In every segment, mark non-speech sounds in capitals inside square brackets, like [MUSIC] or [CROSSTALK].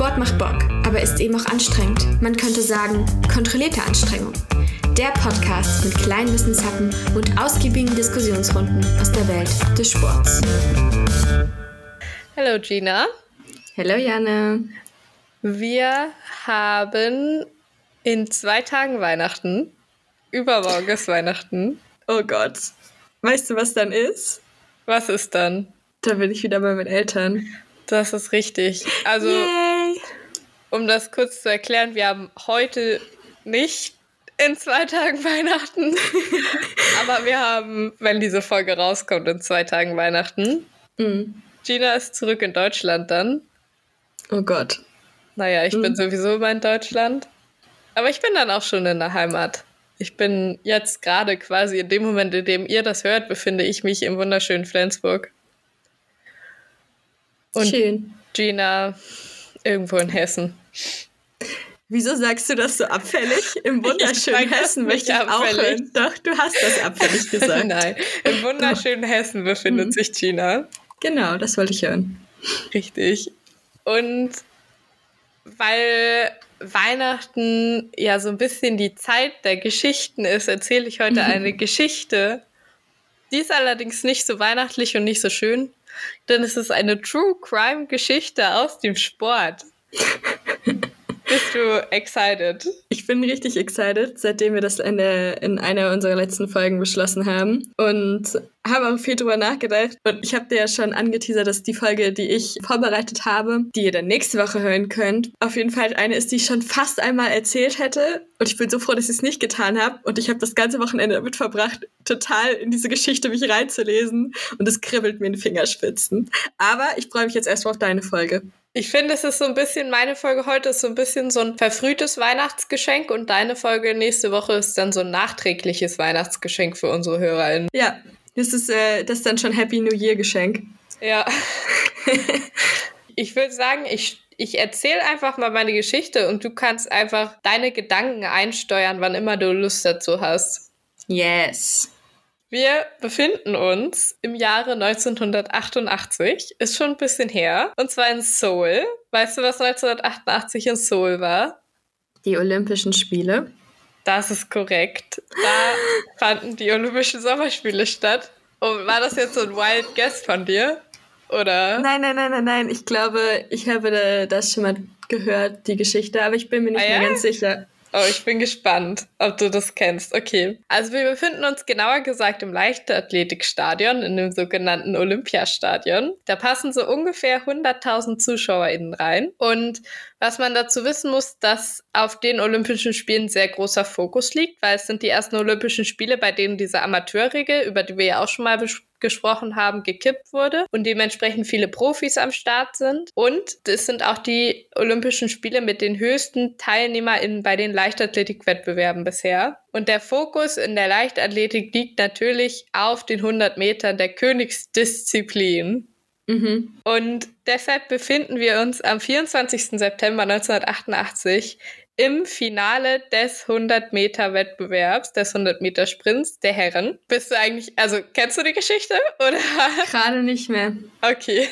Sport macht Bock, aber ist eben auch anstrengend. Man könnte sagen, kontrollierte Anstrengung. Der Podcast mit kleinen Wissenshappen und ausgiebigen Diskussionsrunden aus der Welt des Sports. Hallo Gina. Hallo Janne. Wir haben in zwei Tagen Weihnachten. Übermorgen ist Weihnachten. Oh Gott. Weißt du, was dann ist? Was ist dann? Da bin ich wieder bei meinen Eltern. Das ist richtig. Also, Yay. Um das kurz zu erklären, wir haben heute nicht in zwei Tagen [LAUGHS] Weihnachten. Aber wir haben, wenn diese Folge rauskommt, in zwei Tagen Weihnachten. Mhm. Gina ist zurück in Deutschland dann. Oh Gott. Naja, ich mhm. bin sowieso immer in Deutschland. Aber ich bin dann auch schon in der Heimat. Ich bin jetzt gerade quasi in dem Moment, in dem ihr das hört, befinde ich mich im wunderschönen Flensburg. Und Schön. Gina irgendwo in Hessen. Wieso sagst du das so abfällig? Im [LAUGHS] wunderschönen Hessen möchte ich auch hören. Doch, du hast das abfällig [LAUGHS] gesagt. Nein, im wunderschönen Hessen befindet mhm. sich Gina. Genau, das wollte ich hören. Richtig. Und weil Weihnachten ja so ein bisschen die Zeit der Geschichten ist, erzähle ich heute eine Geschichte. Die ist allerdings nicht so weihnachtlich und nicht so schön, denn es ist eine True Crime Geschichte aus dem Sport. Bist du excited? Ich bin richtig excited, seitdem wir das in, der, in einer unserer letzten Folgen beschlossen haben. Und habe auch viel drüber nachgedacht. Und ich habe dir ja schon angeteasert, dass die Folge, die ich vorbereitet habe, die ihr dann nächste Woche hören könnt, auf jeden Fall eine ist, die ich schon fast einmal erzählt hätte. Und ich bin so froh, dass ich es nicht getan habe. Und ich habe das ganze Wochenende damit verbracht, total in diese Geschichte mich reinzulesen. Und es kribbelt mir in den Fingerspitzen. Aber ich freue mich jetzt erstmal auf deine Folge. Ich finde, es ist so ein bisschen, meine Folge heute ist so ein bisschen so ein verfrühtes Weihnachtsgeschenk und deine Folge nächste Woche ist dann so ein nachträgliches Weihnachtsgeschenk für unsere HörerInnen. Ja, das ist, äh, das ist dann schon Happy New Year Geschenk. Ja. [LAUGHS] ich würde sagen, ich, ich erzähle einfach mal meine Geschichte und du kannst einfach deine Gedanken einsteuern, wann immer du Lust dazu hast. Yes. Wir befinden uns im Jahre 1988, ist schon ein bisschen her, und zwar in Seoul. Weißt du, was 1988 in Seoul war? Die Olympischen Spiele. Das ist korrekt. Da [LAUGHS] fanden die Olympischen Sommerspiele statt. Und war das jetzt so ein Wild Guess von dir? Oder? Nein, nein, nein, nein, nein. Ich glaube, ich habe das schon mal gehört, die Geschichte, aber ich bin mir nicht ah, mehr ja? ganz sicher. Oh, ich bin gespannt, ob du das kennst. Okay. Also wir befinden uns genauer gesagt im Leichtathletikstadion, in dem sogenannten Olympiastadion. Da passen so ungefähr 100.000 ZuschauerInnen rein. Und was man dazu wissen muss, dass auf den Olympischen Spielen sehr großer Fokus liegt, weil es sind die ersten Olympischen Spiele, bei denen diese Amateurregel, über die wir ja auch schon mal gesprochen haben, gekippt wurde und dementsprechend viele Profis am Start sind. Und es sind auch die Olympischen Spiele mit den höchsten TeilnehmerInnen bei den Leichtathletikwettbewerben bisher. Und der Fokus in der Leichtathletik liegt natürlich auf den 100 Metern der Königsdisziplin. Mhm. Und deshalb befinden wir uns am 24. September 1988 im Finale des 100-Meter-Wettbewerbs, des 100-Meter-Sprints der Herren. Bist du eigentlich, also kennst du die Geschichte? Oder? Gerade nicht mehr. Okay.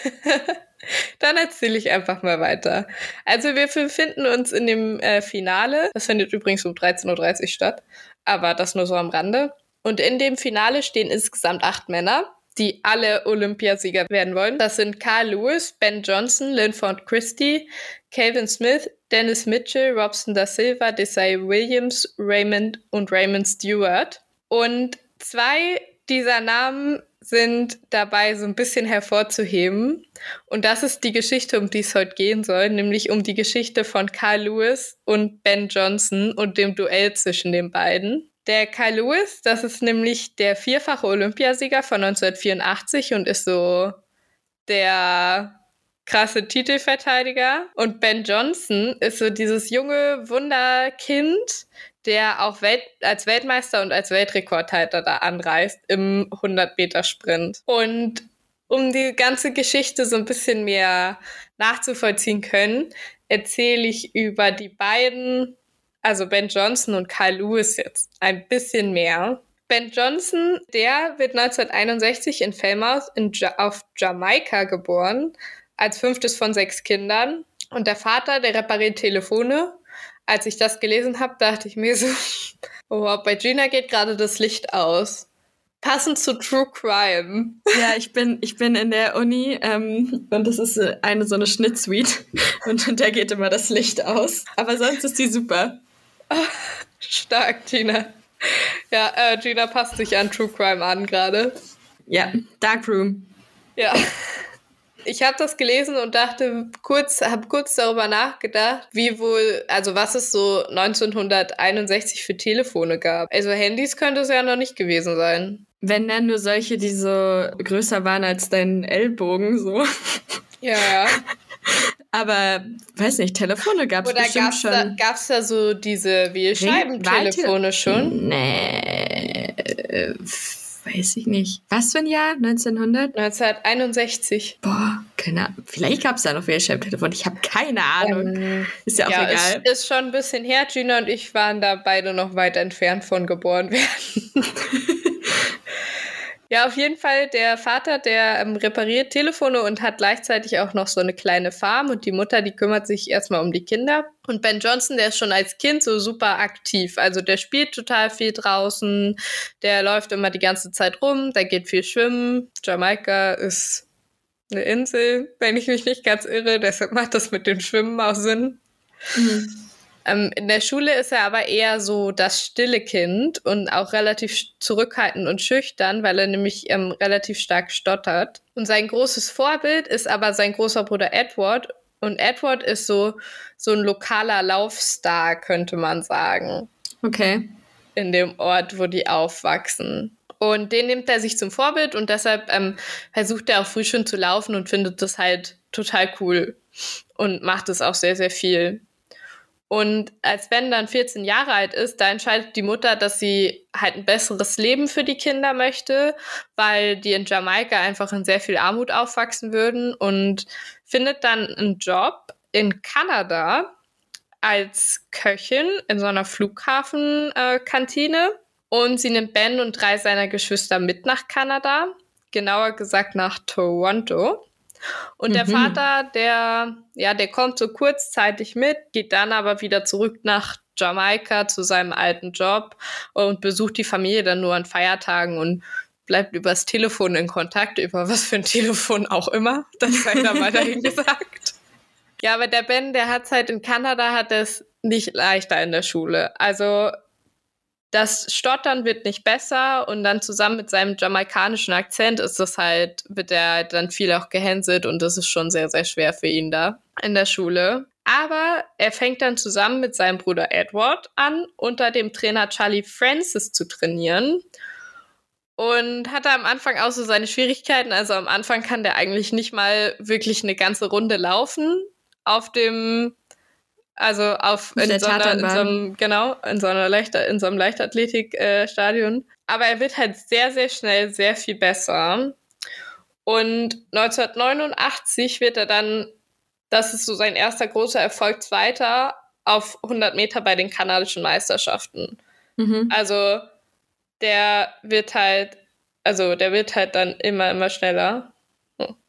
[LAUGHS] Dann erzähle ich einfach mal weiter. Also wir befinden uns in dem äh, Finale. Das findet übrigens um 13.30 Uhr statt, aber das nur so am Rande. Und in dem Finale stehen insgesamt acht Männer die alle Olympiasieger werden wollen. Das sind Carl Lewis, Ben Johnson, Linford Christie, Calvin Smith, Dennis Mitchell, Robson da Silva, Desai Williams, Raymond und Raymond Stewart. Und zwei dieser Namen sind dabei so ein bisschen hervorzuheben. Und das ist die Geschichte, um die es heute gehen soll, nämlich um die Geschichte von Carl Lewis und Ben Johnson und dem Duell zwischen den beiden. Der Kyle Lewis, das ist nämlich der vierfache Olympiasieger von 1984 und ist so der krasse Titelverteidiger. Und Ben Johnson ist so dieses junge Wunderkind, der auch Welt als Weltmeister und als Weltrekordhalter da anreist im 100-Meter-Sprint. Und um die ganze Geschichte so ein bisschen mehr nachzuvollziehen können, erzähle ich über die beiden also Ben Johnson und Kyle Lewis jetzt ein bisschen mehr. Ben Johnson, der wird 1961 in Falmouth in ja auf Jamaika geboren, als fünftes von sechs Kindern. Und der Vater, der repariert Telefone. Als ich das gelesen habe, dachte ich mir so, [LAUGHS] oh, bei Gina geht gerade das Licht aus. Passend zu True Crime. Ja, ich bin, ich bin in der Uni ähm, und das ist eine so eine Schnittsuite [LAUGHS] und da geht immer das Licht aus. Aber sonst ist die super. [LAUGHS] Stark, Gina. Ja, äh, Gina passt sich an True Crime an gerade. Ja, Darkroom. Ja. Ich habe das gelesen und dachte kurz, habe kurz darüber nachgedacht, wie wohl, also was es so 1961 für Telefone gab. Also Handys könnte es ja noch nicht gewesen sein. Wenn dann nur solche, die so größer waren als dein Ellbogen, so. Ja. [LAUGHS] Aber weiß nicht, Telefone gab es bestimmt gab's schon. Da, gab es da so diese Wählscheibentelefone schon? Nee, äh, weiß ich nicht. Was für ein Jahr? 1900? 1961. Boah, keine Ahnung. Vielleicht gab es da noch Wählscheibentelefone. Ich habe keine Ahnung. Ähm, ist ja auch ja, egal. Ist, ist schon ein bisschen her. Gina und ich waren da beide noch weit entfernt von geboren werden. [LAUGHS] Ja, auf jeden Fall der Vater, der ähm, repariert Telefone und hat gleichzeitig auch noch so eine kleine Farm und die Mutter, die kümmert sich erstmal um die Kinder. Und Ben Johnson, der ist schon als Kind so super aktiv. Also der spielt total viel draußen, der läuft immer die ganze Zeit rum, der geht viel schwimmen. Jamaika ist eine Insel, wenn ich mich nicht ganz irre, deshalb macht das mit dem Schwimmen auch Sinn. Mhm. Ähm, in der Schule ist er aber eher so das stille Kind und auch relativ zurückhaltend und schüchtern, weil er nämlich ähm, relativ stark stottert. Und sein großes Vorbild ist aber sein großer Bruder Edward. Und Edward ist so, so ein lokaler Laufstar, könnte man sagen. Okay. In dem Ort, wo die aufwachsen. Und den nimmt er sich zum Vorbild und deshalb ähm, versucht er auch früh schon zu laufen und findet das halt total cool und macht es auch sehr, sehr viel. Und als Ben dann 14 Jahre alt ist, da entscheidet die Mutter, dass sie halt ein besseres Leben für die Kinder möchte, weil die in Jamaika einfach in sehr viel Armut aufwachsen würden und findet dann einen Job in Kanada als Köchin in so einer Flughafenkantine. Und sie nimmt Ben und drei seiner Geschwister mit nach Kanada, genauer gesagt nach Toronto. Und mhm. der Vater, der, ja, der kommt so kurzzeitig mit, geht dann aber wieder zurück nach Jamaika zu seinem alten Job und besucht die Familie dann nur an Feiertagen und bleibt übers Telefon in Kontakt, über was für ein Telefon auch immer. Das sei da mal dahin [LAUGHS] gesagt. Ja, aber der Ben, der hat halt in Kanada, hat es nicht leichter in der Schule. Also das Stottern wird nicht besser und dann zusammen mit seinem jamaikanischen Akzent ist das halt, wird er halt dann viel auch gehänselt und das ist schon sehr, sehr schwer für ihn da in der Schule. Aber er fängt dann zusammen mit seinem Bruder Edward an, unter dem Trainer Charlie Francis zu trainieren. Und hatte am Anfang auch so seine Schwierigkeiten. Also am Anfang kann der eigentlich nicht mal wirklich eine ganze Runde laufen auf dem also auf in so, einer, in so, einem, genau, in so einer Leichter, in so einem Leichtathletikstadion. Äh, Aber er wird halt sehr, sehr schnell sehr viel besser. Und 1989 wird er dann, das ist so sein erster großer Erfolg, Zweiter auf 100 Meter bei den kanadischen Meisterschaften. Mhm. Also der wird halt, also der wird halt dann immer, immer schneller.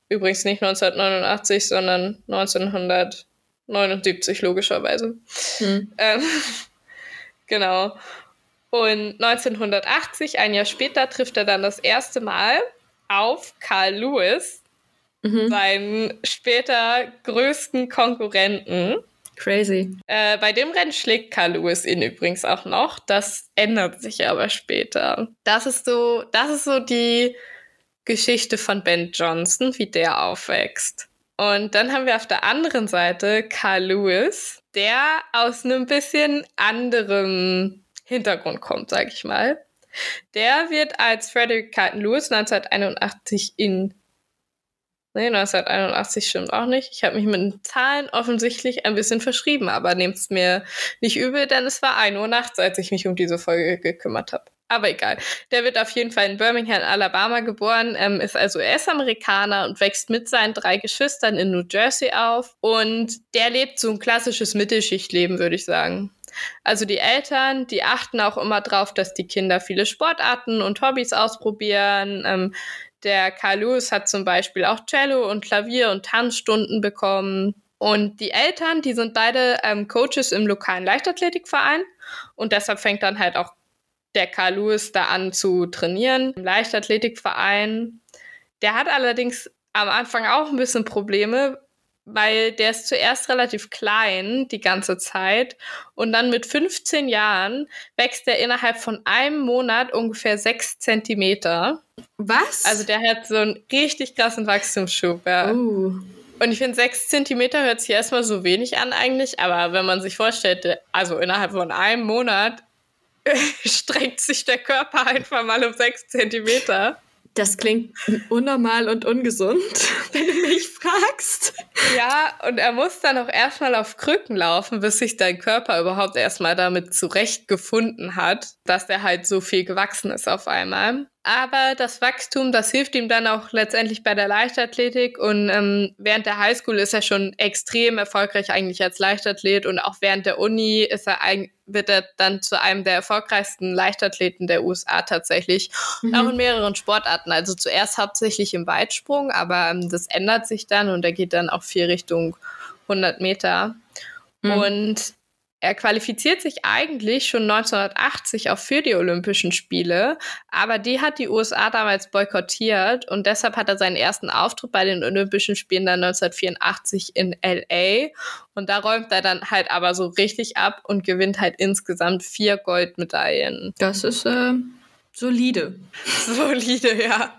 Übrigens nicht 1989, sondern 1900. 79 logischerweise. Hm. Ähm, [LAUGHS] genau. Und 1980, ein Jahr später, trifft er dann das erste Mal auf Carl Lewis, mhm. seinen später größten Konkurrenten. Crazy. Äh, bei dem Rennen schlägt Carl Lewis ihn übrigens auch noch. Das ändert sich aber später. Das ist so, das ist so die Geschichte von Ben Johnson, wie der aufwächst. Und dann haben wir auf der anderen Seite Carl Lewis, der aus einem bisschen anderem Hintergrund kommt, sag ich mal. Der wird als Frederick Carlton Lewis 1981 in Nee, 1981 stimmt auch nicht. Ich habe mich mit den Zahlen offensichtlich ein bisschen verschrieben, aber nehmt es mir nicht übel, denn es war 1 Uhr nachts, als ich mich um diese Folge gekümmert habe. Aber egal. Der wird auf jeden Fall in Birmingham, Alabama geboren, ähm, ist also US-Amerikaner und wächst mit seinen drei Geschwistern in New Jersey auf. Und der lebt so ein klassisches Mittelschichtleben, würde ich sagen. Also die Eltern, die achten auch immer drauf, dass die Kinder viele Sportarten und Hobbys ausprobieren. Ähm, der Carl Lewis hat zum Beispiel auch Cello und Klavier und Tanzstunden bekommen. Und die Eltern, die sind beide ähm, Coaches im lokalen Leichtathletikverein. Und deshalb fängt dann halt auch der Carl Lewis da an zu trainieren im Leichtathletikverein. Der hat allerdings am Anfang auch ein bisschen Probleme, weil der ist zuerst relativ klein die ganze Zeit und dann mit 15 Jahren wächst er innerhalb von einem Monat ungefähr sechs Zentimeter. Was? Also der hat so einen richtig krassen Wachstumsschub. Ja. Uh. Und ich finde, sechs Zentimeter hört sich erstmal so wenig an eigentlich, aber wenn man sich vorstellt, also innerhalb von einem Monat [LAUGHS] streckt sich der Körper einfach mal um sechs Zentimeter. Das klingt unnormal und ungesund, [LAUGHS] wenn du mich fragst. Ja, und er muss dann auch erstmal auf Krücken laufen, bis sich dein Körper überhaupt erstmal damit zurechtgefunden hat, dass er halt so viel gewachsen ist auf einmal. Aber das Wachstum, das hilft ihm dann auch letztendlich bei der Leichtathletik. Und ähm, während der Highschool ist er schon extrem erfolgreich eigentlich als Leichtathlet. Und auch während der Uni ist er wird er dann zu einem der erfolgreichsten Leichtathleten der USA tatsächlich. Mhm. Auch in mehreren Sportarten. Also zuerst hauptsächlich im Weitsprung, aber ähm, das ändert sich dann und er geht dann auch viel Richtung 100 Meter. Mhm. Und er qualifiziert sich eigentlich schon 1980 auch für die Olympischen Spiele, aber die hat die USA damals boykottiert und deshalb hat er seinen ersten Auftritt bei den Olympischen Spielen dann 1984 in LA und da räumt er dann halt aber so richtig ab und gewinnt halt insgesamt vier Goldmedaillen. Das ist äh, solide. [LAUGHS] solide, ja.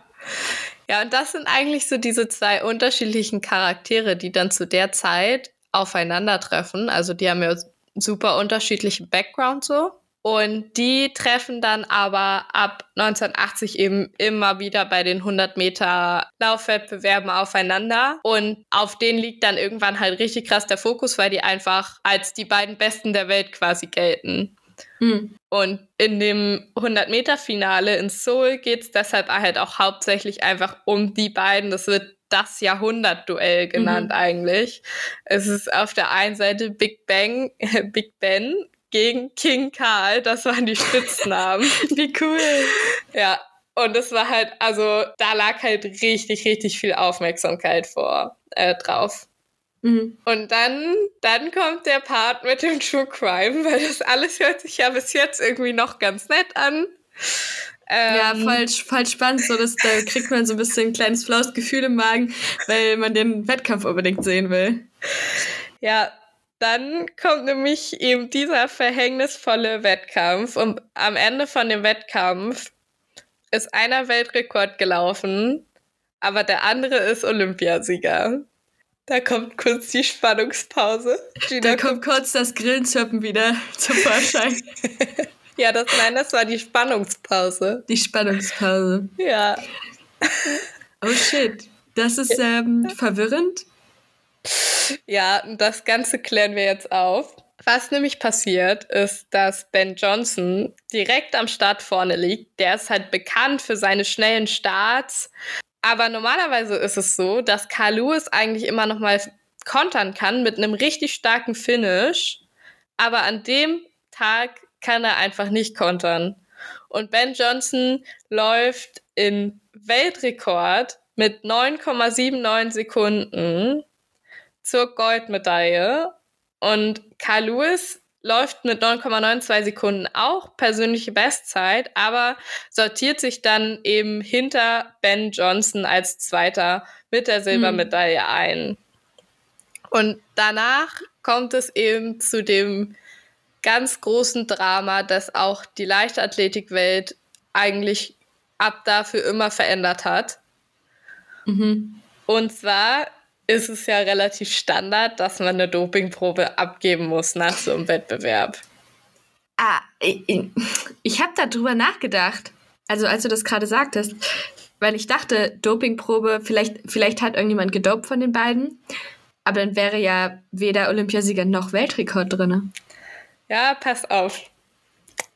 Ja, und das sind eigentlich so diese zwei unterschiedlichen Charaktere, die dann zu der Zeit aufeinandertreffen. Also die haben ja super unterschiedlichen Background so. Und die treffen dann aber ab 1980 eben immer wieder bei den 100 Meter Laufwettbewerben aufeinander. Und auf denen liegt dann irgendwann halt richtig krass der Fokus, weil die einfach als die beiden Besten der Welt quasi gelten. Mhm. Und in dem 100-Meter-Finale in Seoul geht es deshalb halt auch hauptsächlich einfach um die beiden. Das wird das Jahrhundertduell genannt mhm. eigentlich. Es ist auf der einen Seite Big Bang, [LAUGHS] Big Ben gegen King Karl, das waren die Spitznamen. [LAUGHS] Wie cool. Ja, und es war halt, also da lag halt richtig, richtig viel Aufmerksamkeit vor äh, drauf. Mhm. Und dann, dann kommt der Part mit dem True Crime, weil das alles hört sich ja bis jetzt irgendwie noch ganz nett an. Ähm, ja, voll, voll spannend. So, dass, da kriegt man so ein bisschen ein kleines flaues Gefühl im Magen, weil man den Wettkampf unbedingt sehen will. Ja, dann kommt nämlich eben dieser verhängnisvolle Wettkampf. Und am Ende von dem Wettkampf ist einer Weltrekord gelaufen, aber der andere ist Olympiasieger. Da kommt kurz die Spannungspause. da kommt kurz das Grillenzirpen wieder zum Vorschein. [LAUGHS] Ja, das, nein, das war die Spannungspause. Die Spannungspause. Ja. Oh shit. Das ist ähm, verwirrend. Ja, das Ganze klären wir jetzt auf. Was nämlich passiert, ist, dass Ben Johnson direkt am Start vorne liegt. Der ist halt bekannt für seine schnellen Starts. Aber normalerweise ist es so, dass Carl Lewis eigentlich immer noch mal kontern kann mit einem richtig starken Finish. Aber an dem Tag kann er einfach nicht kontern. Und Ben Johnson läuft in Weltrekord mit 9,79 Sekunden zur Goldmedaille. Und Carl Lewis läuft mit 9,92 Sekunden auch persönliche Bestzeit, aber sortiert sich dann eben hinter Ben Johnson als Zweiter mit der Silbermedaille mhm. ein. Und danach kommt es eben zu dem ganz großen Drama, das auch die Leichtathletikwelt eigentlich ab dafür immer verändert hat. Mhm. Und zwar ist es ja relativ Standard, dass man eine Dopingprobe abgeben muss nach so einem Wettbewerb. Ah, ich, ich habe darüber nachgedacht. Also als du das gerade sagtest, weil ich dachte, Dopingprobe, vielleicht, vielleicht hat irgendjemand gedopt von den beiden, aber dann wäre ja weder Olympiasieger noch Weltrekord drin. Ja, pass auf.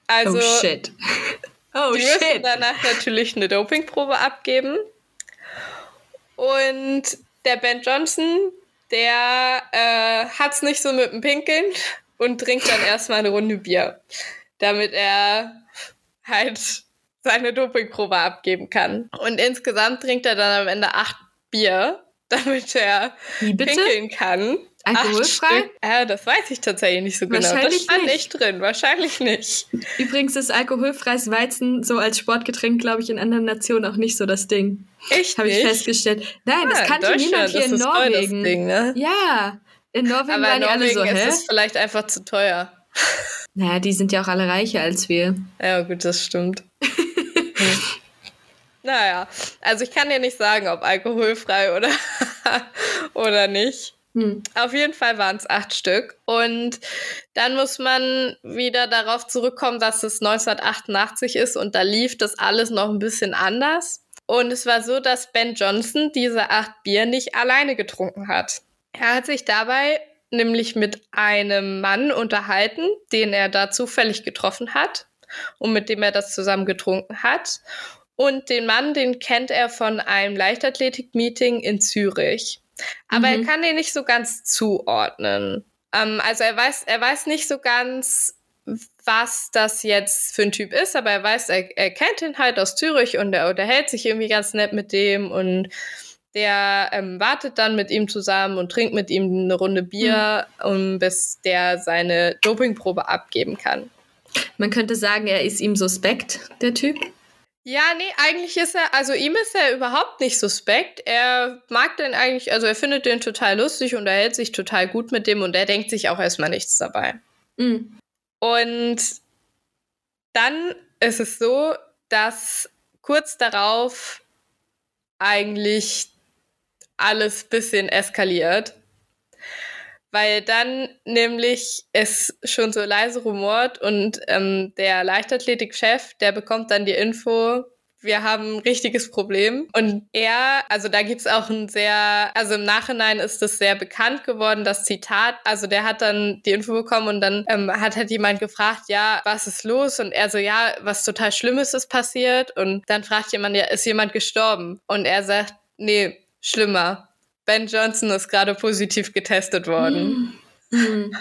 Also, oh shit. [LAUGHS] Oh die shit. müssen danach natürlich eine Dopingprobe abgeben. Und der Ben Johnson, der äh, hat's nicht so mit dem Pinkeln und trinkt dann erstmal eine Runde Bier, damit er halt seine Dopingprobe abgeben kann. Und insgesamt trinkt er dann am Ende acht Bier [LAUGHS] damit er pinkeln kann. Alkoholfrei? Ja, das weiß ich tatsächlich nicht so genau. Das stand nicht drin. Wahrscheinlich nicht. Übrigens ist alkoholfreies Weizen so als Sportgetränk, glaube ich, in anderen Nationen auch nicht so das Ding. Echt? Habe ich festgestellt. Nein, ah, das kannte niemand hier in Norwegen. Ding, ne? Ja, in Norwegen Aber waren in Norwegen die alle so, hä? ist es vielleicht einfach zu teuer. [LAUGHS] Naja, die sind ja auch alle reicher als wir. Ja, gut, das stimmt. [LAUGHS] Naja, also ich kann dir nicht sagen, ob alkoholfrei oder, [LAUGHS] oder nicht. Hm. Auf jeden Fall waren es acht Stück. Und dann muss man wieder darauf zurückkommen, dass es 1988 ist und da lief das alles noch ein bisschen anders. Und es war so, dass Ben Johnson diese acht Bier nicht alleine getrunken hat. Er hat sich dabei nämlich mit einem Mann unterhalten, den er da zufällig getroffen hat und mit dem er das zusammen getrunken hat. Und den Mann, den kennt er von einem Leichtathletik-Meeting in Zürich. Aber mhm. er kann den nicht so ganz zuordnen. Ähm, also er weiß, er weiß nicht so ganz, was das jetzt für ein Typ ist, aber er weiß, er, er kennt ihn halt aus Zürich und er unterhält sich irgendwie ganz nett mit dem und der ähm, wartet dann mit ihm zusammen und trinkt mit ihm eine Runde Bier, mhm. um, bis der seine Dopingprobe abgeben kann. Man könnte sagen, er ist ihm suspekt, der Typ. Ja, nee, eigentlich ist er, also ihm ist er überhaupt nicht suspekt. Er mag den eigentlich, also er findet den total lustig und er hält sich total gut mit dem und er denkt sich auch erstmal nichts dabei. Mhm. Und dann ist es so, dass kurz darauf eigentlich alles bisschen eskaliert weil dann nämlich es schon so leise rumort und ähm, der Leichtathletik-Chef, der bekommt dann die Info, wir haben ein richtiges Problem. Und er, also da gibt's auch ein sehr, also im Nachhinein ist das sehr bekannt geworden, das Zitat. Also der hat dann die Info bekommen und dann ähm, hat halt jemand gefragt, ja, was ist los? Und er so, ja, was total Schlimmes ist passiert. Und dann fragt jemand, ja, ist jemand gestorben? Und er sagt, nee, schlimmer. Ben Johnson ist gerade positiv getestet worden. Mhm.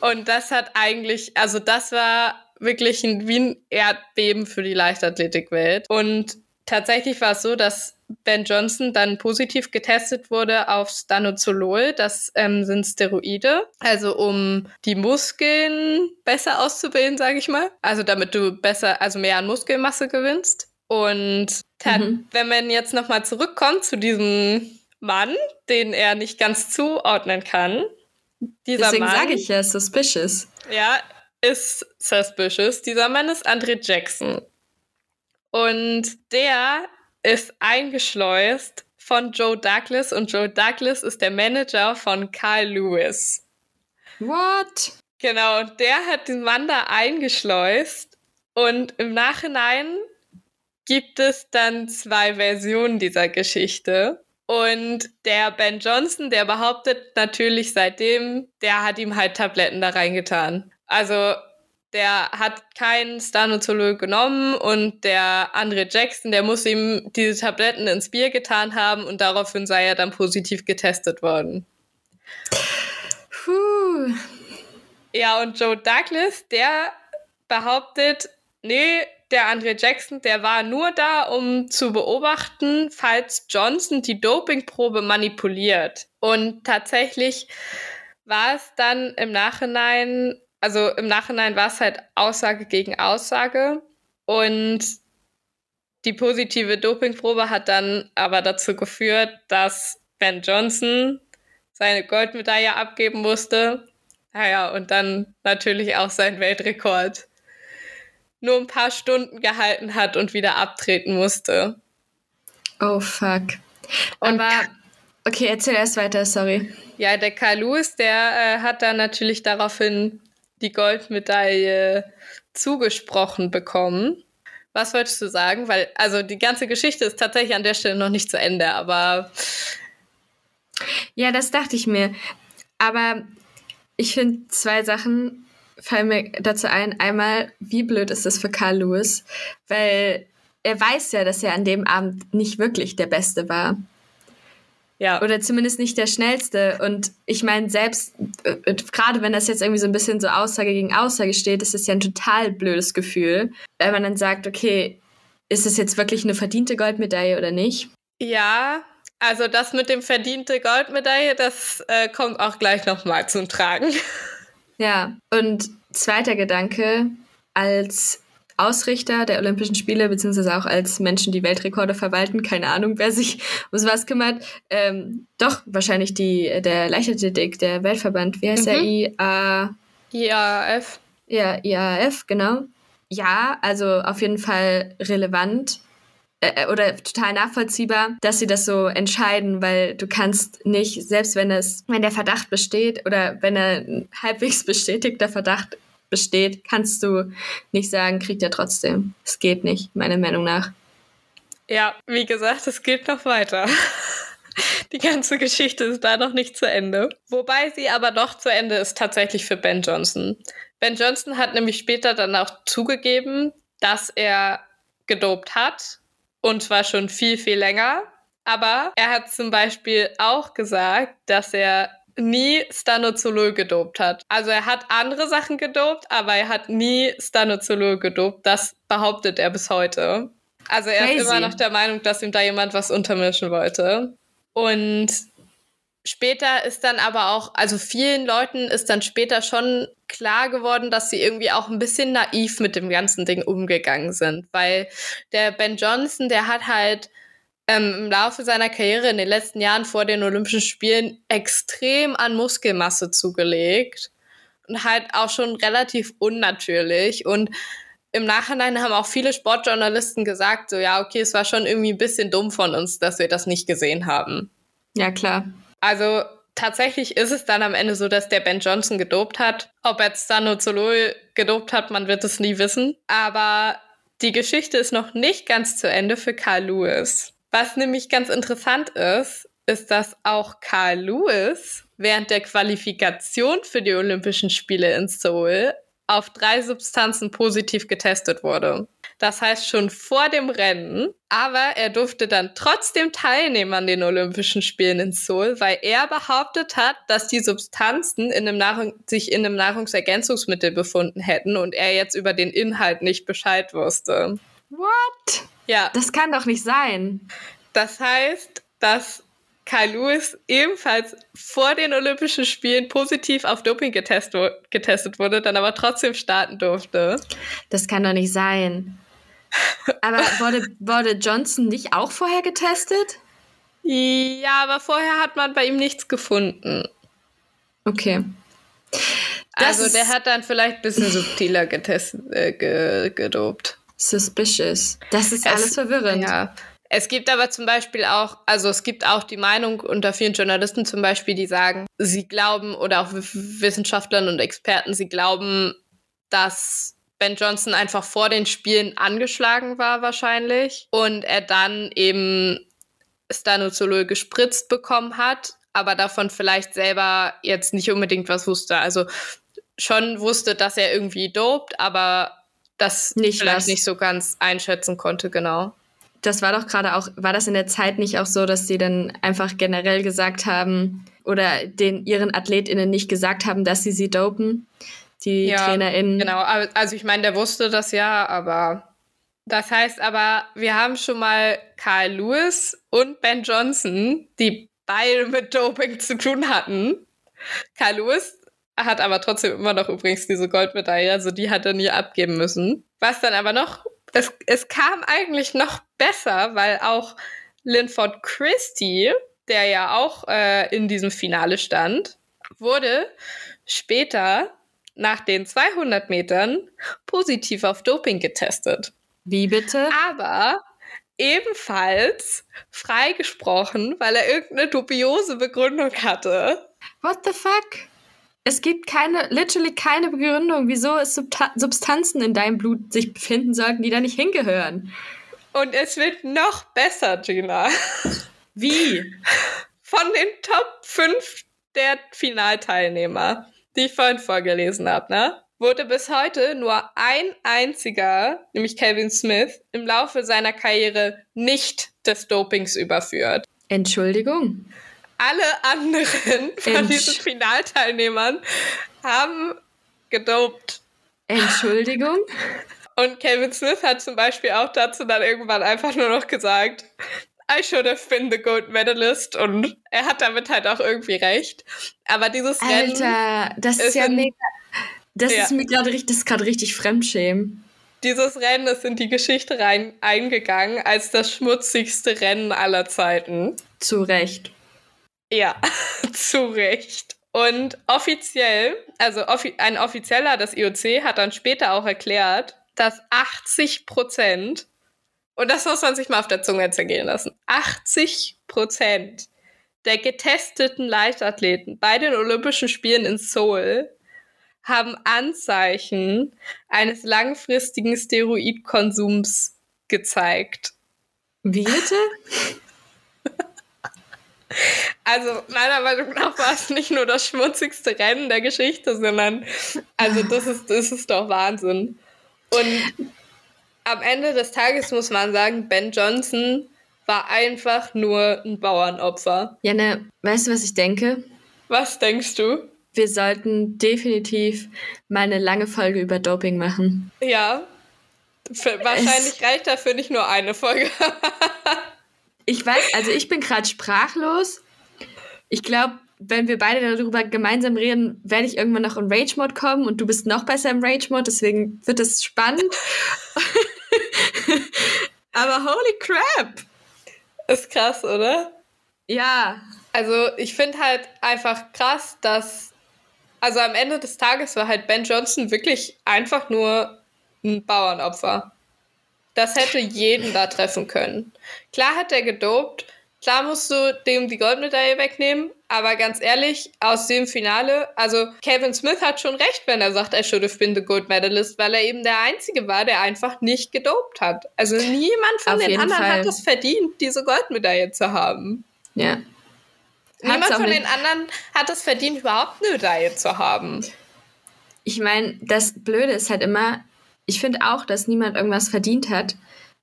Und das hat eigentlich, also das war wirklich ein, wie ein Erdbeben für die Leichtathletikwelt. Und tatsächlich war es so, dass Ben Johnson dann positiv getestet wurde auf Stanozolol. Das ähm, sind Steroide, also um die Muskeln besser auszubilden, sage ich mal. Also damit du besser, also mehr an Muskelmasse gewinnst. Und mhm. wenn man jetzt nochmal zurückkommt zu diesem Mann, den er nicht ganz zuordnen kann. Dieser Deswegen sage ich ja suspicious. Ja, ist suspicious. Dieser Mann ist Andre Jackson. Und der ist eingeschleust von Joe Douglas und Joe Douglas ist der Manager von Carl Lewis. What? Genau, und der hat den Mann da eingeschleust und im Nachhinein gibt es dann zwei Versionen dieser Geschichte. Und der Ben Johnson, der behauptet natürlich seitdem, der hat ihm halt Tabletten da reingetan. Also der hat keinen Stanozolol genommen und der Andre Jackson, der muss ihm diese Tabletten ins Bier getan haben und daraufhin sei er dann positiv getestet worden. Puh. Ja, und Joe Douglas, der behauptet, nee, der Andre Jackson, der war nur da, um zu beobachten, falls Johnson die Dopingprobe manipuliert. Und tatsächlich war es dann im Nachhinein, also im Nachhinein war es halt Aussage gegen Aussage. Und die positive Dopingprobe hat dann aber dazu geführt, dass Ben Johnson seine Goldmedaille abgeben musste. Naja, und dann natürlich auch sein Weltrekord nur ein paar Stunden gehalten hat und wieder abtreten musste. Oh fuck. Und Aber, okay, erzähl erst weiter, sorry. Ja, der Carl Lewis, der äh, hat dann natürlich daraufhin die Goldmedaille zugesprochen bekommen. Was wolltest du sagen? Weil, also die ganze Geschichte ist tatsächlich an der Stelle noch nicht zu Ende, aber. Ja, das dachte ich mir. Aber ich finde zwei Sachen fallen mir dazu ein, einmal, wie blöd ist das für Carl Lewis, weil er weiß ja, dass er an dem Abend nicht wirklich der Beste war. Ja. Oder zumindest nicht der schnellste. Und ich meine, selbst, äh, gerade wenn das jetzt irgendwie so ein bisschen so Aussage gegen Aussage steht, ist das ja ein total blödes Gefühl, wenn man dann sagt, okay, ist es jetzt wirklich eine verdiente Goldmedaille oder nicht? Ja, Also das mit dem verdiente Goldmedaille, das äh, kommt auch gleich nochmal zum Tragen. [LAUGHS] Ja, und zweiter Gedanke, als Ausrichter der Olympischen Spiele, beziehungsweise auch als Menschen, die Weltrekorde verwalten, keine Ahnung, wer sich [LAUGHS] um sowas kümmert, ähm, doch wahrscheinlich die, der Leichtathletik, der Weltverband, wie heißt mhm. der? IA... IAF. Ja, IAF, genau. Ja, also auf jeden Fall relevant äh, oder total nachvollziehbar, dass sie das so entscheiden, weil du kannst nicht, selbst wenn es, wenn der Verdacht besteht oder wenn er ein halbwegs [LAUGHS] bestätigter Verdacht besteht, kannst du nicht sagen, kriegt er trotzdem. Es geht nicht, meiner Meinung nach. Ja, wie gesagt, es geht noch weiter. [LAUGHS] Die ganze Geschichte ist da noch nicht zu Ende. Wobei sie aber doch zu Ende ist tatsächlich für Ben Johnson. Ben Johnson hat nämlich später dann auch zugegeben, dass er gedopt hat und zwar schon viel, viel länger. Aber er hat zum Beispiel auch gesagt, dass er nie Stanozolol gedopt hat. Also er hat andere Sachen gedopt, aber er hat nie Stanozolol gedopt. Das behauptet er bis heute. Also er Crazy. ist immer noch der Meinung, dass ihm da jemand was untermischen wollte. Und später ist dann aber auch, also vielen Leuten ist dann später schon klar geworden, dass sie irgendwie auch ein bisschen naiv mit dem ganzen Ding umgegangen sind, weil der Ben Johnson, der hat halt ähm, im Laufe seiner Karriere in den letzten Jahren vor den Olympischen Spielen extrem an Muskelmasse zugelegt und halt auch schon relativ unnatürlich und im Nachhinein haben auch viele Sportjournalisten gesagt, so ja, okay, es war schon irgendwie ein bisschen dumm von uns, dass wir das nicht gesehen haben. Ja, klar. Also tatsächlich ist es dann am Ende so, dass der Ben Johnson gedopt hat. Ob er Stanozolol gedopt hat, man wird es nie wissen. Aber die Geschichte ist noch nicht ganz zu Ende für Carl Lewis. Was nämlich ganz interessant ist, ist, dass auch Carl Lewis während der Qualifikation für die Olympischen Spiele in Seoul auf drei Substanzen positiv getestet wurde. Das heißt schon vor dem Rennen, aber er durfte dann trotzdem teilnehmen an den Olympischen Spielen in Seoul, weil er behauptet hat, dass die Substanzen in einem Nahrung sich in einem Nahrungsergänzungsmittel befunden hätten und er jetzt über den Inhalt nicht Bescheid wusste. What? Ja. Das kann doch nicht sein. Das heißt, dass Kai Lewis ebenfalls vor den Olympischen Spielen positiv auf Doping getest getestet wurde, dann aber trotzdem starten durfte. Das kann doch nicht sein. Aber [LAUGHS] wurde, wurde Johnson nicht auch vorher getestet? Ja, aber vorher hat man bei ihm nichts gefunden. Okay. Das also der hat dann vielleicht ein bisschen subtiler getestet, äh, ge gedopt. Suspicious. Das ist es, alles verwirrend. Ja. Es gibt aber zum Beispiel auch, also es gibt auch die Meinung unter vielen Journalisten zum Beispiel, die sagen, sie glauben oder auch Wissenschaftlern und Experten, sie glauben, dass Ben Johnson einfach vor den Spielen angeschlagen war wahrscheinlich und er dann eben Stanozolol gespritzt bekommen hat, aber davon vielleicht selber jetzt nicht unbedingt was wusste. Also schon wusste, dass er irgendwie dopt, aber das nicht vielleicht was. nicht so ganz einschätzen konnte, genau das war doch gerade auch, war das in der Zeit nicht auch so, dass sie dann einfach generell gesagt haben oder den ihren AthletInnen nicht gesagt haben, dass sie sie dopen? Die ja, TrainerInnen. Genau, also ich meine, der wusste das ja, aber das heißt aber, wir haben schon mal Carl Lewis und Ben Johnson, die beide mit Doping zu tun hatten. Carl Lewis hat aber trotzdem immer noch übrigens diese Goldmedaille, also die hat er nie abgeben müssen. Was dann aber noch es, es kam eigentlich noch besser, weil auch Linford Christie, der ja auch äh, in diesem Finale stand, wurde später nach den 200 Metern positiv auf Doping getestet. Wie bitte? Aber ebenfalls freigesprochen, weil er irgendeine dubiose Begründung hatte. What the fuck? Es gibt keine, literally keine Begründung, wieso es Substanzen in deinem Blut sich befinden sollten, die da nicht hingehören. Und es wird noch besser, Gina. Wie? Von den Top 5 der Finalteilnehmer, die ich vorhin vorgelesen habe, ne? wurde bis heute nur ein einziger, nämlich Calvin Smith, im Laufe seiner Karriere nicht des Dopings überführt. Entschuldigung? Alle anderen von Entsch diesen Finalteilnehmern haben gedopt. Entschuldigung? Und Kevin Smith hat zum Beispiel auch dazu dann irgendwann einfach nur noch gesagt, I should have been the gold medalist und er hat damit halt auch irgendwie recht. Aber dieses Alter, Rennen, das ist, ja in- mega. Das Ja. ist mir gerade richtig, das ist gerade richtig Fremdschämen. dieses Rennen ist in die Geschichte rein eingegangen als das schmutzigste Rennen aller Zeiten. Zu Recht. Ja, [LAUGHS] zu Recht. Und offiziell, also offi ein Offizieller des IOC hat dann später auch erklärt, dass 80 Prozent, und das muss man sich mal auf der Zunge zergehen lassen, 80 Prozent der getesteten Leichtathleten bei den Olympischen Spielen in Seoul haben Anzeichen eines langfristigen Steroidkonsums gezeigt. Wie bitte? [LAUGHS] Also meiner Meinung nach war es nicht nur das schmutzigste Rennen der Geschichte, sondern also das ist, das ist doch Wahnsinn. Und am Ende des Tages muss man sagen, Ben Johnson war einfach nur ein Bauernopfer. Janne, weißt du, was ich denke? Was denkst du? Wir sollten definitiv mal eine lange Folge über Doping machen. Ja. Für, wahrscheinlich reicht dafür nicht nur eine Folge. [LAUGHS] Ich weiß, also ich bin gerade sprachlos. Ich glaube, wenn wir beide darüber gemeinsam reden, werde ich irgendwann noch in Rage-Mode kommen und du bist noch besser im Rage-Mode, deswegen wird es spannend. [LAUGHS] Aber holy crap! ist krass, oder? Ja, Also ich finde halt einfach krass, dass also am Ende des Tages war halt Ben Johnson wirklich einfach nur ein Bauernopfer. Das hätte jeden da treffen können. Klar hat er gedopt, klar musst du dem die Goldmedaille wegnehmen, aber ganz ehrlich, aus dem Finale, also Kevin Smith hat schon recht, wenn er sagt, er should have been the gold medalist, weil er eben der Einzige war, der einfach nicht gedopt hat. Also niemand von Auf den anderen Fall. hat es verdient, diese Goldmedaille zu haben. ja. Niemand von den anderen hat es verdient, überhaupt eine Medaille zu haben. Ich meine, das Blöde ist halt immer, ich finde auch, dass niemand irgendwas verdient hat,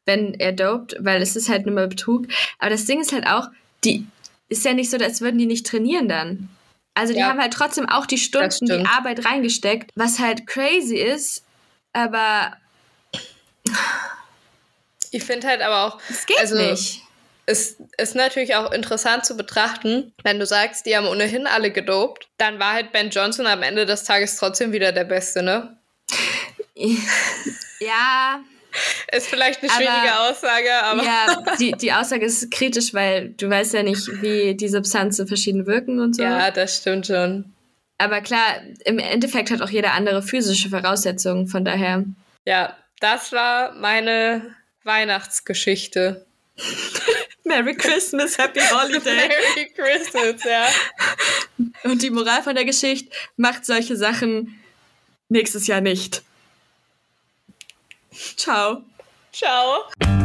wenn er dopt, weil es ist halt nur mal Betrug. Aber das Ding ist halt auch, die ist ja nicht so, als würden die nicht trainieren dann. Also die Ja. haben halt trotzdem auch die Stunden, die. Arbeit reingesteckt, was halt crazy ist, aber Ich finde halt aber auch, es geht Also, nicht. es ist natürlich auch interessant zu betrachten, wenn du sagst, die haben ohnehin alle gedopt, dann war halt Ben Johnson am Ende des Tages trotzdem wieder der Beste, ne? [LAUGHS] Ja, Ist vielleicht eine Aber- schwierige Aussage, aber ja, [LAUGHS] die, die Aussage ist kritisch, weil du weißt ja nicht, wie die Substanzen verschieden wirken und so. ja, das stimmt schon. Aber klar, im Endeffekt hat auch jeder andere physische Voraussetzungen, von daher. Ja, das war meine Weihnachtsgeschichte. [LAUGHS] Merry Christmas, Happy Holiday. Merry Christmas, ja. Und die Moral von der Geschichte macht solche Sachen nächstes Jahr nicht. Ciao. Ciao.